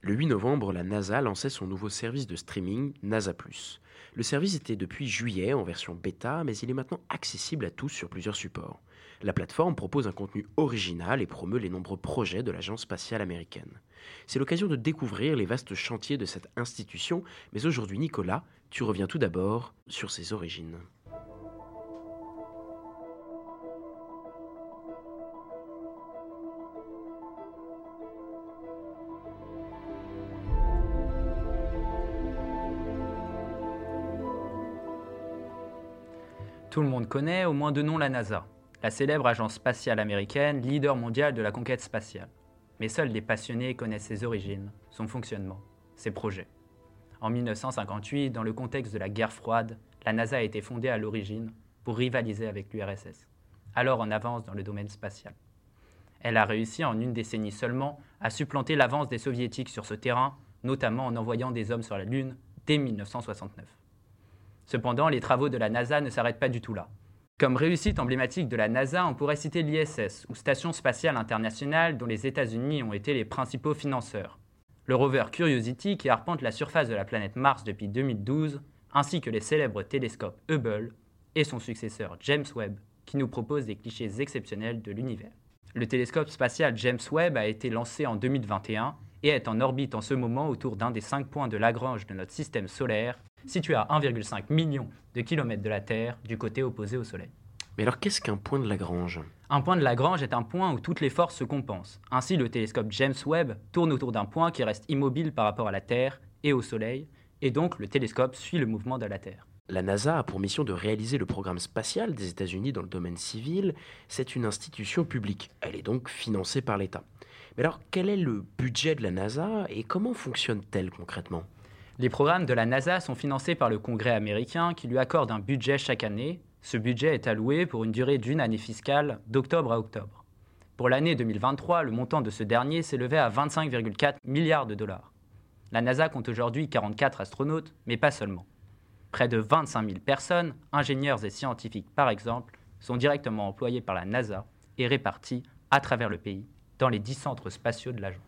Le 8 novembre, la NASA lançait son nouveau service de streaming NASA+. Le service était depuis juillet en version bêta, mais il est maintenant accessible à tous sur plusieurs supports. La plateforme propose un contenu original et promeut les nombreux projets de l'Agence spatiale américaine. C'est l'occasion de découvrir les vastes chantiers de cette institution, mais aujourd'hui Nicolas, tu reviens tout d'abord sur ses origines. Tout le monde connaît au moins de nom la NASA, la célèbre agence spatiale américaine, leader mondial de la conquête spatiale. Mais seuls des passionnés connaissent ses origines, son fonctionnement, ses projets. En 1958, dans le contexte de la guerre froide, la NASA a été fondée à l'origine pour rivaliser avec l'URSS, alors en avance dans le domaine spatial. Elle a réussi en une décennie seulement à supplanter l'avance des soviétiques sur ce terrain, notamment en envoyant des hommes sur la Lune dès 1969. Cependant, les travaux de la NASA ne s'arrêtent pas du tout là. Comme réussite emblématique de la NASA, on pourrait citer l'ISS, ou Station spatiale internationale, dont les États-Unis ont été les principaux financeurs. Le rover Curiosity, qui arpente la surface de la planète Mars depuis 2012, ainsi que les célèbres télescopes Hubble et son successeur James Webb, qui nous propose des clichés exceptionnels de l'univers. Le télescope spatial James Webb a été lancé en 2021 et est en orbite en ce moment autour d'un des cinq points de Lagrange de notre système solaire, situé à 1,5 million de kilomètres de la Terre du côté opposé au Soleil. Mais alors qu'est-ce qu'un point de Lagrange? Un point de Lagrange est un point où toutes les forces se compensent. Ainsi, le télescope James Webb tourne autour d'un point qui reste immobile par rapport à la Terre et au Soleil, et donc le télescope suit le mouvement de la Terre. La NASA a pour mission de réaliser le programme spatial des États-Unis dans le domaine civil. C'est une institution publique. Elle est donc financée par l'État. Mais alors, quel est le budget de la NASA et comment fonctionne-t-elle concrètement? Les programmes de la NASA sont financés par le Congrès américain qui lui accorde un budget chaque année. Ce budget est alloué pour une durée d'une année fiscale d'octobre à octobre. Pour l'année 2023, le montant de ce dernier s'élevait à 25,4 milliards de dollars. La NASA compte aujourd'hui 44 astronautes, mais pas seulement. Près de 25 000 personnes, ingénieurs et scientifiques par exemple, sont directement employés par la NASA et répartis à travers le pays dans les 10 centres spatiaux de l'agence.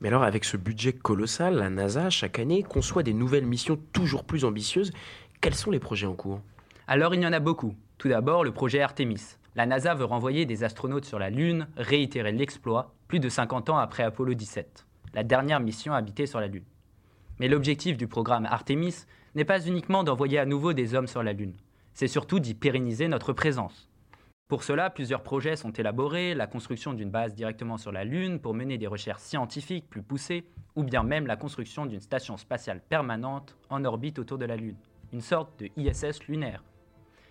Mais alors, avec ce budget colossal, la NASA, chaque année, conçoit des nouvelles missions toujours plus ambitieuses. Quels sont les projets en cours? Alors, il y en a beaucoup. Tout d'abord, le projet Artemis. La NASA veut renvoyer des astronautes sur la Lune, réitérer l'exploit, plus de 50 ans après Apollo 17, la dernière mission habitée sur la Lune. Mais l'objectif du programme Artemis n'est pas uniquement d'envoyer à nouveau des hommes sur la Lune, c'est surtout d'y pérenniser notre présence. Pour cela, plusieurs projets sont élaborés, la construction d'une base directement sur la Lune pour mener des recherches scientifiques plus poussées, ou bien même la construction d'une station spatiale permanente en orbite autour de la Lune, une sorte de ISS lunaire.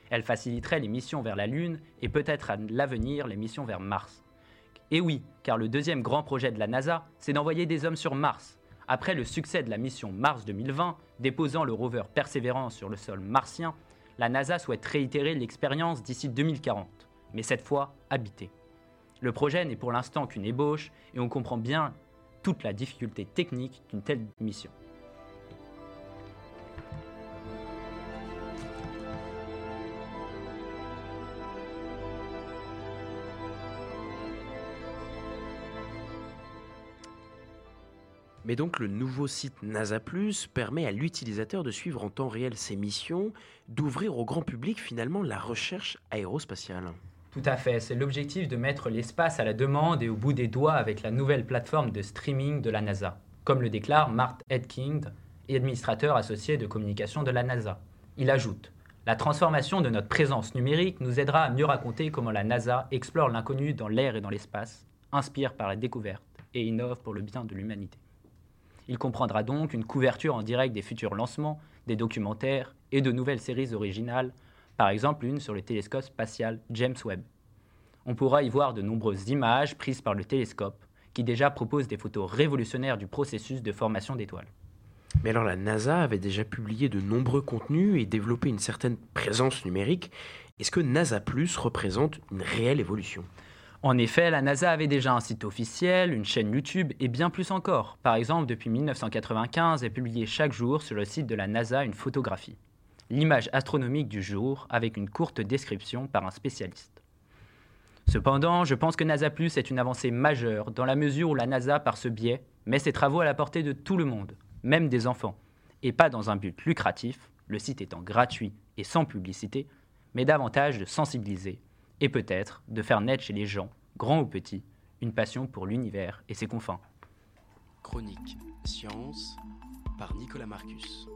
Elle faciliterait les missions vers la Lune et peut-être à l'avenir les missions vers Mars. Et oui, car le deuxième grand projet de la NASA, c'est d'envoyer des hommes sur Mars. Après le succès de la mission Mars 2020, déposant le rover Perseverance sur le sol martien, la NASA souhaite réitérer l'expérience d'ici 2040, mais cette fois habitée. Le projet n'est pour l'instant qu'une ébauche et on comprend bien toute la difficulté technique d'une telle mission. Mais donc le nouveau site NASA Plus permet à l'utilisateur de suivre en temps réel ses missions, d'ouvrir au grand public finalement la recherche aérospatiale. Tout à fait, c'est l'objectif de mettre l'espace à la demande et au bout des doigts avec la nouvelle plateforme de streaming de la NASA, comme le déclare Mart Edkind, administrateur associé de communication de la NASA. Il ajoute La transformation de notre présence numérique nous aidera à mieux raconter comment la NASA explore l'inconnu dans l'air et dans l'espace, inspire par la découverte et innove pour le bien de l'humanité. Il comprendra donc une couverture en direct des futurs lancements, des documentaires et de nouvelles séries originales, par exemple une sur le télescope spatial James Webb. On pourra y voir de nombreuses images prises par le télescope, qui déjà propose des photos révolutionnaires du processus de formation d'étoiles. Mais alors la NASA avait déjà publié de nombreux contenus et développé une certaine présence numérique. Est-ce que NASA Plus représente une réelle évolution? En effet, la NASA avait déjà un site officiel, une chaîne YouTube et bien plus encore. Par exemple, depuis 1995, elle publiait chaque jour sur le site de la NASA une photographie. L'image astronomique du jour avec une courte description par un spécialiste. Cependant, je pense que NASA Plus est une avancée majeure dans la mesure où la NASA, par ce biais, met ses travaux à la portée de tout le monde, même des enfants, et pas dans un but lucratif, le site étant gratuit et sans publicité, mais davantage de sensibiliser et peut-être de faire naître chez les gens, grands ou petits, une passion pour l'univers et ses confins. Chronique Science par Nicolas Marcus.